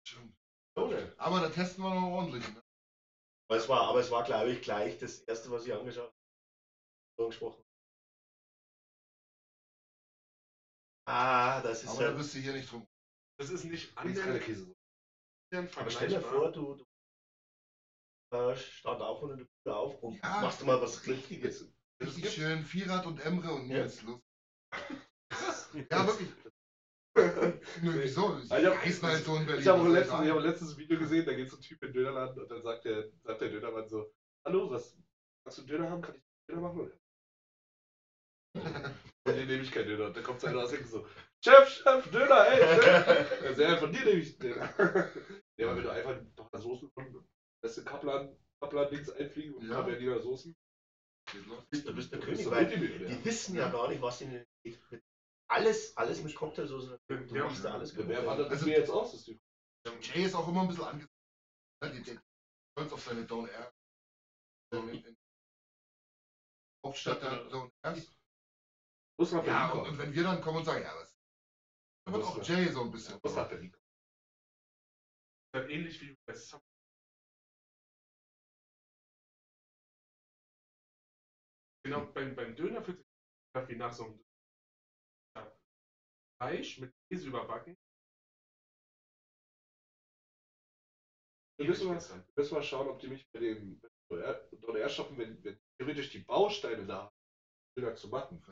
Stimmt. Oh, ne. Aber da testen wir noch ordentlich. Ne? Aber es war, aber es war glaube ich, gleich das erste, was ich angeschaut habe. So gesprochen. Ah, das ist Aber ja. da bist du hier nicht drum. Das ist nicht annähernd Käse. Aber stell dir vor, du, du äh, stand auf und du bist auf und Ja. machst du mal was Richtiges. Richtig schön Vierrad und Emre und Ja. Nils los. Ja, wirklich. Nö, wieso? Die Ich hab- halt so. Ich habe was soll letztens, sagen? ich hab letztens ein Video gesehen, da geht so ein Typ in den Dönerladen und dann sagt der, sagt der Dönermann so, hallo, was, kannst du einen Döner haben? Kann ich einen Döner machen? Von dir nehme ich keinen Döner. Und dann kommt einer aus hinten so, Chef, Chef, Döner, ey, Chef. Ja, von dir nehme ich einen Döner. Ja, aber wenn du einfach ein paar Soßen von lässt du Kaplan, Kaplan links einfliegen und ein Ja. paar Berliner Soßen. Du bist, der König, bist weil die wissen ja gar nicht, was ihnen geht. Alles, alles mit Cocktailsoße. Du Ja. machst ja alles Wer wandert das Also- mir jetzt aus? Jay ist auch immer ein bisschen angezogen. Ja, die, die stolz auf seine Down Air. Hauptstadt der Down Airs. Muss nach Berlin Ja, und, und wenn wir dann kommen und sagen, ja, was? Da wird auch Jay so ein bisschen. Muss nach Berlin kommen. Ähnlich wie bei Sub. Genau, beim, beim Döner fühlt sich nach so einem mit Käse überbacken. Wir müssen, mal, wir müssen mal schauen, ob die mich bei dem Don Air shoppen, wenn, wenn theoretisch die Bausteine da haben, Döner zu machen.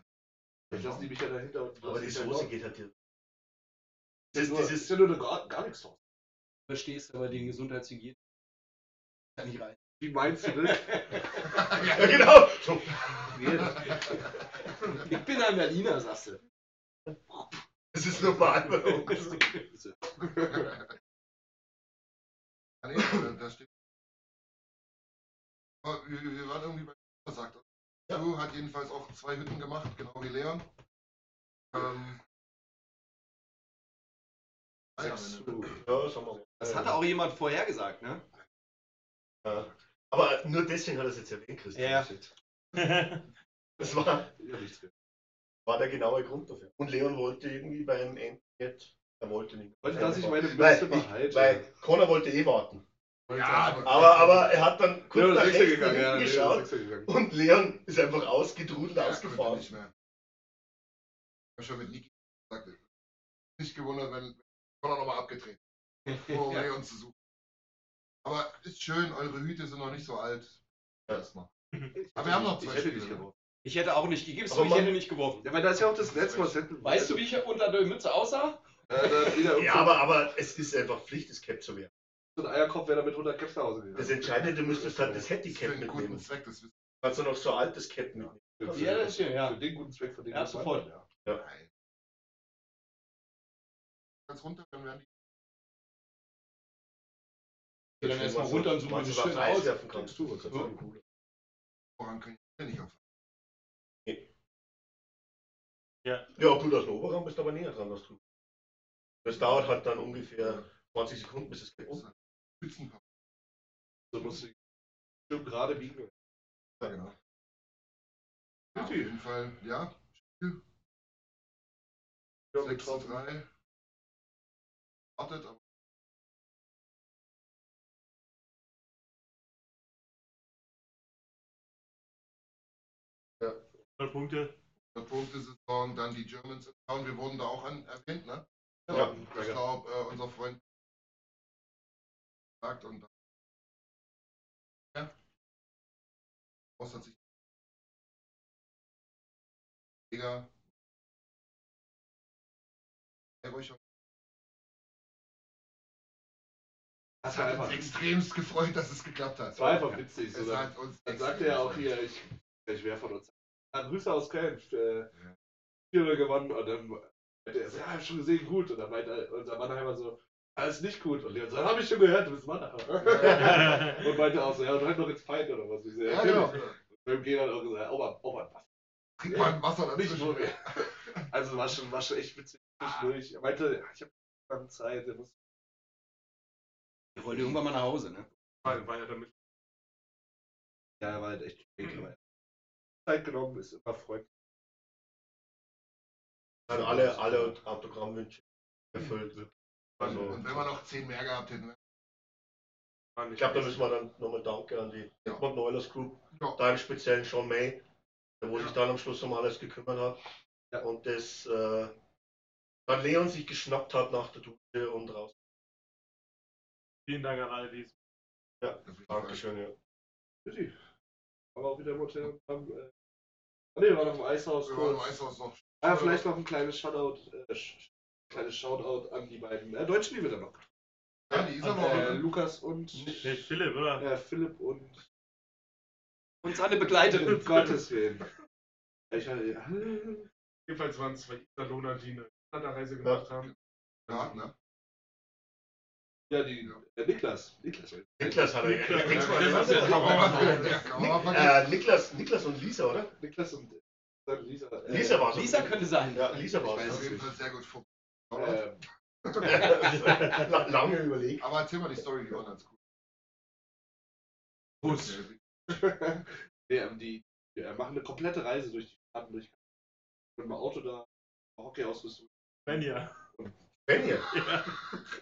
Dann lassen die mich ja dahinter. und Aber die Soße geht halt hier. Das ist, nur, das dieses, ist ja nur eine gar, gar nichts draus. Verstehst aber den Gesundheitshygiene. Kann nicht rein. Wie meinst du das? ja, genau. So. Ich bin ein Berliner, sagst du. Das ist normal bei uns. Ja, nee, da, da steht. Aber wir, wir waren irgendwie bei versagt. Ja. Joe hat jedenfalls auch zwei Hütten gemacht, genau wie Leon. Ähm, ah ja, du- mal. Das hatte auch jemand vorhergesagt, ne? Ja. Aber nur deswegen hat er es jetzt erwähnt, Christian. Ja. Das war, Ja. War der genaue Grund dafür. Und Leon wollte irgendwie beim Endget, er wollte nicht. Wollte, dass ich meine weil, Mütze behalte. ich, weil Connor wollte eh warten. Ja, Aber, aber er hat dann kurz Leon nach ist rechts gegangen, ja. Leon geschaut gegangen. und Leon ist einfach ausgedrudelt, Ja, ausgefahren. nicht mehr. Ich habe schon mit Niki gesagt, nicht gewundert, wenn Connor nochmal abgedreht, um Ja. Leon zu suchen. Aber ist schön, eure Hüte sind noch nicht so alt. Erstmal. Aber wir haben noch zwei Spiele. Ich hätte auch nicht gegeben, Aber ich hätte nicht geworfen. Ja, weil da ist ja auch das was hätten. Weißt du, wie ich unter der Mütze aussah? Äh, Ja, aber, aber es ist einfach Pflicht, das Cap zu werden. so ein Eierkopf wäre da mit 100 Caps nach Hause gegangen. Das Entscheidende, du müsstest halt das Handicap für einen guten mitnehmen. Zweck, das wissen Kannst du noch so altes Cap mitnehmen? Für- Ja, das ist schön, ja. Für den guten Zweck, von dem Ja, sofort. ja. wir. Nein. Ganz runter, dann werden die. Dann erstmal Was runter und was das aufs schön aus. kannst. Du, das ist Ja. cool. Voran können die nicht auf. Ja, ob du das Oberraum bist, aber näher dran, das du. Das dauert halt dann ungefähr 20 Sekunden, bis es geht. Spitzenpapier. So musst du schön gerade biegen. Ja, genau. Ja, auf jeden Fall, ja. Spiel Ja, 6 zu getroffen. 3. Wartet, aber. Null Punkte. Der Punktesaison, dann die Germans in Town. Wir wurden da auch an, erwähnt, ne? Ja. Ich glaube, äh, unser Freund sagt und dann. Ja. Hat sich. Mega. Das Es hat uns extremst gefreut, dass es geklappt hat. Das war einfach witzig. So, Es dann, hat uns dann extrem sagte er auch hier, ich, ich wäre von uns. Ah, Grüße aus Köln. Äh, 4 gewonnen und dann meinte er so, ja, hab schon gesehen, gut. Und dann meinte unser Mannheimer so, alles nicht gut. Und Leon so, hab ich schon gehört, du bist Mannheimer. und meinte auch so, ja, und heute noch ins Feind oder was. Ich so, Ja, ja, genau. Und beim Gehen hat er auch gesagt, oh Mann, oh Mann, was? Trink mal ein Wasser Nicht dazwischen. nur mehr. Also war schon, war schon echt witzig zwischendurch. Er meinte, ja, ich habe Zeit, er muss Wir wollen irgendwann mal nach Hause, ne? War, war ja damit. Ja, er war halt echt spät, aber Zeit genommen ist immer freundlich. Dann alle, alle Autogrammwünsche erfüllt wird. Also, und wenn wir noch 10 mehr gehabt hätten, nicht ich glaube, da müssen wir dann nochmal Danke an die Ja. Edmund Oilers Group, Ja. da im speziellen Sean May, der wo Ja. sich dann am Schluss um alles gekümmert hat. Ja. Und das äh, dann Leon sich geschnappt hat nach der Dusche und raus. Vielen Dank an alle, die es. Dankeschön, ja. Busy. Aber auch wieder im Hotel und haben. Äh, ah, ne, wir waren auf dem Eishaus. wir waren im. Eishaus noch. Ah, vielleicht noch ein kleines Shoutout, äh, sch- kleines Shoutout an die beiden äh, Deutschen, die wir da noch. Ja, die ist An, aber äh. Lukas und Nee, Philipp, oder? äh, Philipp und Und seine Begleiterin. um Gottes Willen. Ich hatte, ja. Jedenfalls waren es zwei Italiener, die eine Kanada-Reise gemacht haben. Ja, ne? Ja, die, äh, Niklas. Niklas. Niklas hat er. Niklas, Ja, ja, ja, ja, ja- ja, Ja, Niklas, Niklas und Lisa, oder? Niklas und äh, Lisa. Äh, Lisa war es. Lisa könnte sein. Ja, Lisa war Ich weiß Auf es. jeden Fall sehr gut vor. La- Lange überlegt. Aber erzähl mal die Story, die war ganz cool. Bus. nee, die, die äh, machen eine komplette Reise durch die Staaten durch. Mit dem Auto da, Hockey-Ausrüstung. Svenja. Wenn ihr. Ja.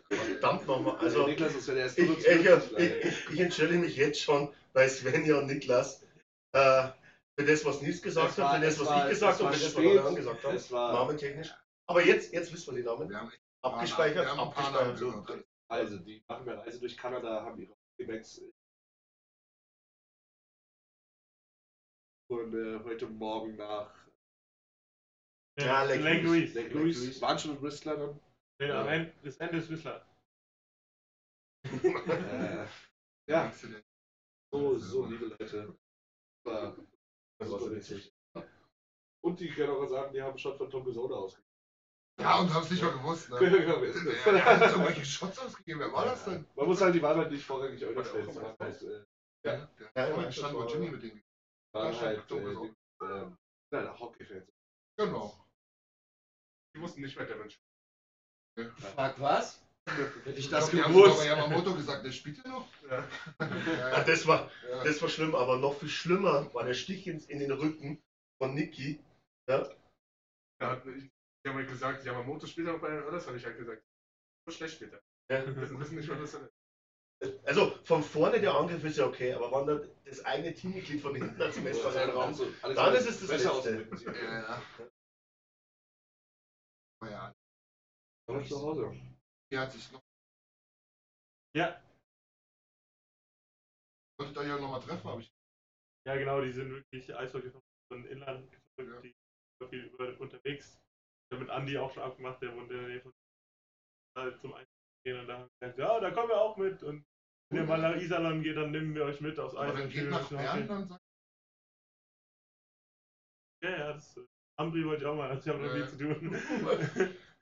Verdammt nochmal. Also, ich, Niklas ist ja der erste ich, ich, ich, ich entschuldige mich jetzt schon bei Svenja und Niklas äh, für das, was Nils gesagt hat, für das, was war- ich gesagt es habe, für das, was alle anderen gesagt haben. War Namentechnisch. Aber jetzt, jetzt wissen wir die Namen. Wir haben Abgespeichert, wir Namen abgespeichert. gehört. Also, die machen eine Reise durch Kanada, haben ihre Hockeybags. Und äh, heute Morgen nach Ja, Lake Lake Louise. Waren schon in Whistler dann. Nee, am Ende, das Ende ist Whistler. Äh, ja, so, so, liebe Leute. War Das war super so witzig. Und die können auch sagen, die haben schon von Tom Gesona ausgegeben. Ja, und haben es nicht mal gewusst, ne? Genau, wer Ja, hat das? irgendwelche Shots ausgegeben. Wer war das denn? Man muss halt, die waren halt nicht vorrangig halt, äh, Ja, der Ja, hat ja, vorhin das stand war- Jimmy mit denen. Ja, halt Tom äh, ähm, nein, Hockey-Fans. Genau. Die wussten nicht, wer der Mensch Fuck, was? Hätte ich Ich das glaub, haben sogar gewusst. bei Yamamoto gesagt, der spielt ja noch. Ja. Ja, Ja, das, war, ja. das war schlimm, aber noch viel schlimmer war der Stich ins, in den Rücken von Niki. Ja, Da hat, ich, die haben halt gesagt, Yamamoto spielt auch bei den Oilers, habe ich halt gesagt. So schlecht spielt er. ja. Wir wissen- nicht, was das ist. Also von vorne der Angriff ist ja okay, aber wenn da das eigene Teammitglied von hinten als Messer Also, reinrammt, dann ist es das besser Letzte. aus Ja, ja. Ja, Oder zu Hause. hier hat sich noch. Ja. Wolltet ihr ja nochmal treffen, habe ich. Ja, genau, die sind wirklich Eishockey von Inland, Ja. die sind viel über, unterwegs. Ich habe mit Andi auch schon abgemacht, der wohnt in der Nähe von halt zum Eis gehen und da haben wir gesagt, ja, da kommen wir auch mit und wenn ihr mal nach Iserlohn geht, dann nehmen wir euch mit aufs Eis. Aber dann geht nach Bern, dann sagt Ja, ja, das äh, Ambri wollte ich auch mal, also ich habe noch Ja. viel zu tun.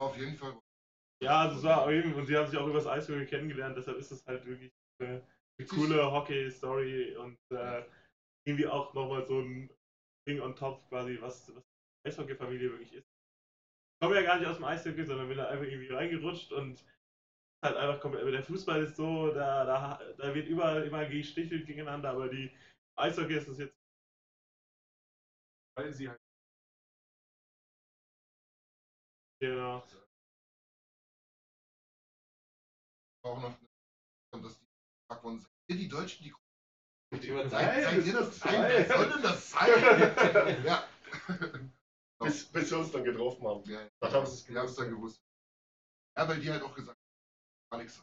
auf jeden Fall. ja, also war eben, und sie haben sich auch übers Eishockey kennengelernt, deshalb ist es halt wirklich eine, eine coole Hockey-Story und äh, irgendwie auch nochmal so ein Ding on top quasi, was, was die Eishockey-Familie wirklich ist. Ich komme ja gar nicht aus dem Eishockey, sondern bin da einfach irgendwie reingerutscht und halt einfach komplett, aber der Fußball ist so, da, da, da wird überall immer gestichelt gegeneinander, aber die Eishockey ist das jetzt Weil sie halt genau. Auch noch. Und das die gefragt worden, seid ihr die Deutschen, die. Seid, seid ihr das. Wer soll denn das sein? ja. bis, bis wir uns dann getroffen haben. ja. Dann haben sie es Wir haben es dann gewusst. Ja, weil die halt auch gesagt haben, gar nichts.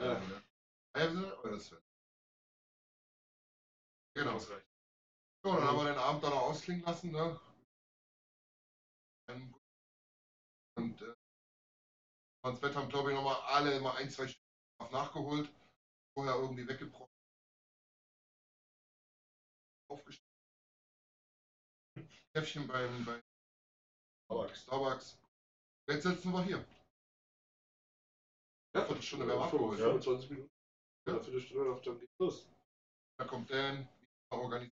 Ja. Ja. Also, oh, das wird. Genau. ausreicht. So, dann haben wir den Abend dann auch ausklingen lassen, ne? Und äh, ans Bett haben, glaube ich, nochmal alle mal ein, zwei Stunden nachgeholt. Vorher irgendwie weggebrochen. Aufgestellt. Käffchen beim, bei Starbucks. Starbucks. Jetzt sitzen wir hier. Ja, Viertelstunde werden wir abgeholt. 25 Minuten. Ja, Viertelstunde noch, dann geht's los. Da kommt Dan, organisiert.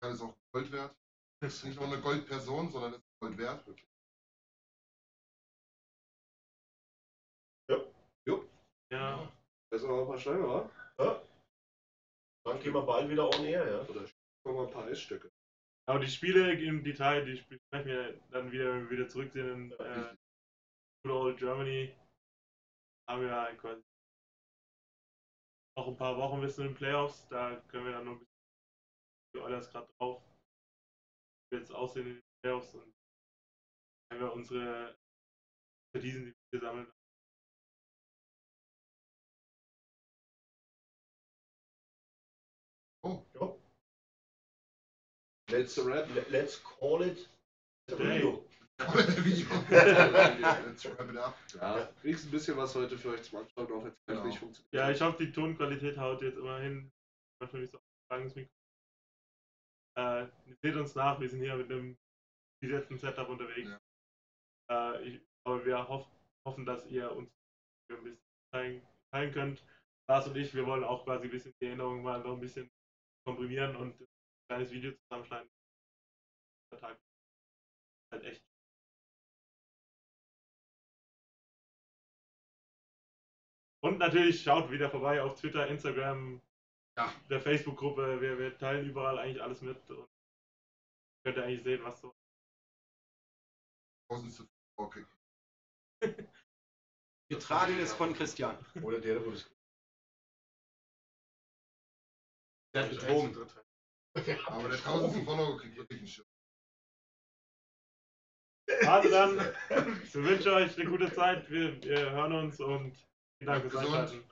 Das ist auch Gold wert. Das ist nicht nur eine Goldperson, sondern das ist Gold wert. Ja. Da sind wir noch ein paar Steine, wa? Ja. Dann gehen wir bald wieder on air, ja. Oder machen wir ein paar Eisstücke. Aber die Spiele im Detail, die sprechen wir dann wieder, wenn wir wieder zurück sind in äh, Good Old Germany. Haben wir halt quasi noch ein paar Wochen bis zu den Playoffs. Da können wir dann noch ein bisschen die Oilers gerade drauf. Jetzt aussehen in den Playoffs und wenn wir unsere Verdiesen, die wir sammeln. Oh, Ja. Let's, wrap. le- let's call it a video. Video. Let's wrap it up. Ja, kriegst ein bisschen was heute für euch zum Anschauen, auch es Genau. nicht funktioniert. Ja, ich hoffe, die Tonqualität haut jetzt immerhin. Manchmal nicht so langes Mikro. Äh, seht uns nach, wir sind hier mit einem gesetzten Setup unterwegs. Äh, ich, aber wir hoff, hoffen, dass ihr uns ein bisschen teilen, teilen könnt. Lars und ich, wir wollen auch quasi ein bisschen die Erinnerungen mal noch ein bisschen komprimieren und ein kleines Video zusammenschneiden. Der Tag halt echt. Und natürlich schaut wieder vorbei auf Twitter, Instagram, Ja. der Facebook-Gruppe. Wir, wir teilen überall eigentlich alles mit und könnt ihr eigentlich sehen, was so. Okay. Getragen ist von Christian. Oder der, wo das. Der hat betrogen. Aber der tausendste Follower kriegt wirklich einen Schirm. Also dann, ich wünsche euch eine gute Zeit. Wir, wir hören uns und vielen Dank fürs Gesund. Einschalten.